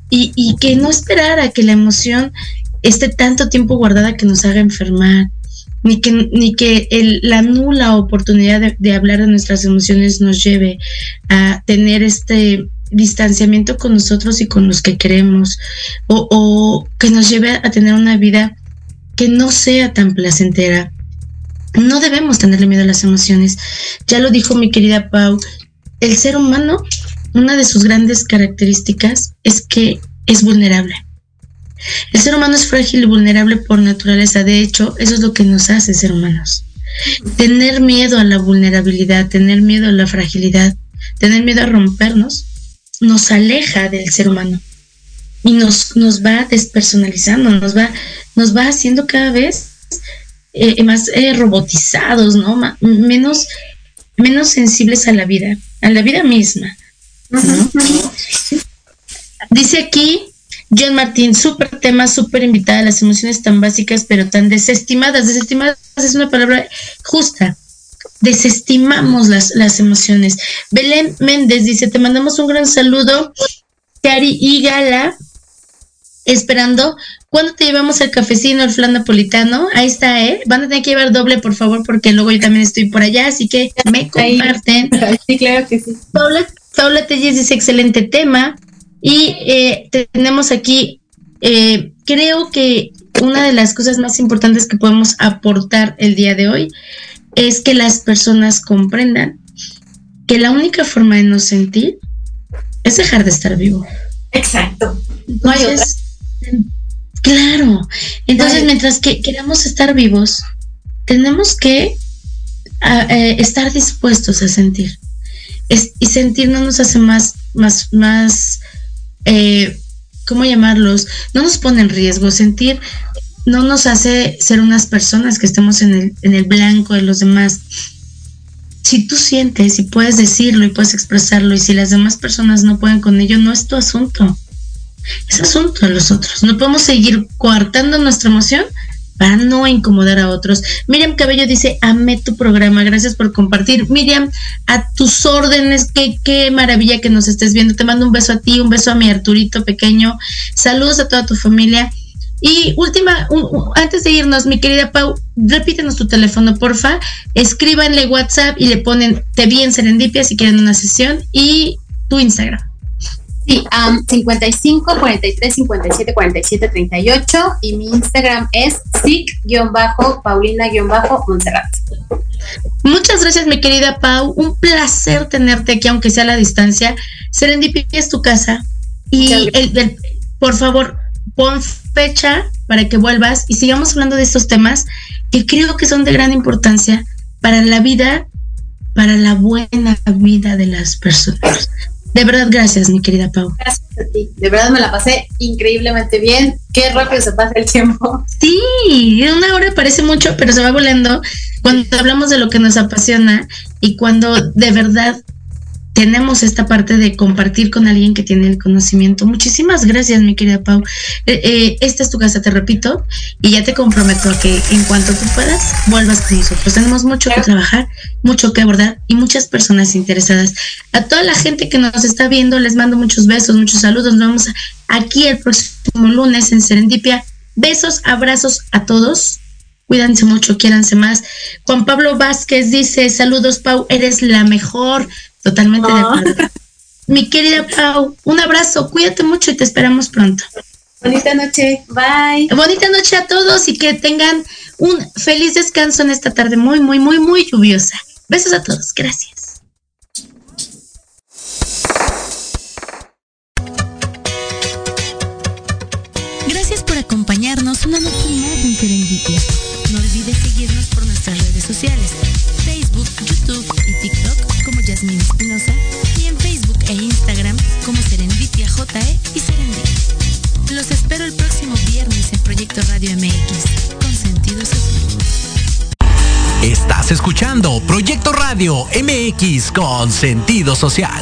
y, y, que no esperar a que la emoción esté tanto tiempo guardada que nos haga enfermar, ni que, ni que el, la nula oportunidad de, hablar de nuestras emociones nos lleve a tener este distanciamiento con nosotros y con los que queremos, o, que nos lleve a tener una vida que no sea tan placentera. No debemos tenerle miedo a las emociones. Ya lo dijo mi querida Pau, el ser humano, una de sus grandes características es que es vulnerable. El ser humano es frágil y vulnerable por naturaleza. De hecho, eso es lo que nos hace ser humanos. Tener miedo a la vulnerabilidad, tener miedo a la fragilidad, tener miedo a rompernos, nos aleja del ser humano y nos, nos va despersonalizando, nos va, nos va haciendo cada vez eh, más eh, robotizados, ¿no? menos, menos sensibles a la vida, a la vida misma. Dice aquí John Martín, súper tema, súper invitada, las emociones tan básicas pero tan desestimadas. Desestimadas es una palabra justa desestimamos las, las emociones. Belén Méndez dice, te mandamos un gran saludo. Cari y Gala, esperando. ¿Cuándo te llevamos el cafecino, el flan napolitano? Ahí está, ¿eh? Van a tener que llevar doble, por favor, porque luego yo también estoy por allá, así que me comparten. Sí, claro que sí. Paula, Paula Telles dice, excelente tema. Y eh, tenemos aquí, eh, creo que una de las cosas más importantes que podemos aportar el día de hoy es que las personas comprendan que la única forma de no sentir es dejar de estar vivo. Exacto. No hay otra. Claro. Entonces, mientras que queramos estar vivos, tenemos que eh, estar dispuestos a sentir. y sentir no nos hace más, más, más, eh, ¿cómo llamarlos? No nos pone en riesgo. Sentir no nos hace ser unas personas que estemos en el, en el blanco de los demás. Si tú sientes y puedes decirlo y puedes expresarlo y si las demás personas no pueden con ello, no es tu asunto. Es asunto de los otros. No podemos seguir coartando nuestra emoción para no incomodar a otros. Miriam Cabello dice, amé tu programa, gracias por compartir. Miriam, a tus órdenes, qué, qué maravilla que nos estés viendo. Te mando un beso a ti, un beso a mi Arturito pequeño. Saludos a toda tu familia. Y última, antes de irnos, mi querida Pau, repítenos tu teléfono, porfa. Escríbanle WhatsApp y le ponen te vi en Serendipia si quieren una sesión y tu Instagram. Sí, 55 43 57 47 38 y mi Instagram es sic-paulina-montserrat. Muchas gracias, mi querida Pau. Un placer tenerte aquí, aunque sea a la distancia. Serendipia es tu casa. Y el, por favor, pon fecha para que vuelvas y sigamos hablando de estos temas que creo que son de gran importancia para la vida, para la buena vida de las personas. De verdad, gracias, mi querida Pau. Gracias a ti. De verdad me la pasé increíblemente bien. Qué rápido se pasa el tiempo. Sí, una hora parece mucho, pero se va volando cuando hablamos de lo que nos apasiona y cuando de verdad tenemos esta parte de compartir con alguien que tiene el conocimiento. Muchísimas gracias, mi querida Pau. Eh, eh, esta es tu casa, te repito, y ya te comprometo a que en cuanto tú puedas, vuelvas con nosotros. Tenemos mucho que trabajar, mucho que abordar y muchas personas interesadas. A toda la gente que nos está viendo, les mando muchos besos, muchos saludos. Nos vemos aquí el próximo lunes en Serendipia. Besos, abrazos a todos. Cuídense mucho, quiéranse más. Juan Pablo Vázquez dice, saludos Pau, eres la mejor. Totalmente de acuerdo. Mi querida Pau, un abrazo, cuídate mucho y te esperamos pronto. Bonita noche. Bye. Bonita noche a todos y que tengan un feliz descanso en esta tarde muy, muy, muy, muy lluviosa. Besos a todos. Gracias. Gracias por acompañarnos una noche más en Serendipia. No olvides seguirnos por nuestras redes sociales, JE y Serendipia. Los espero el próximo viernes en Proyecto Radio MX con sentido social. Estás escuchando Proyecto Radio MX con sentido social.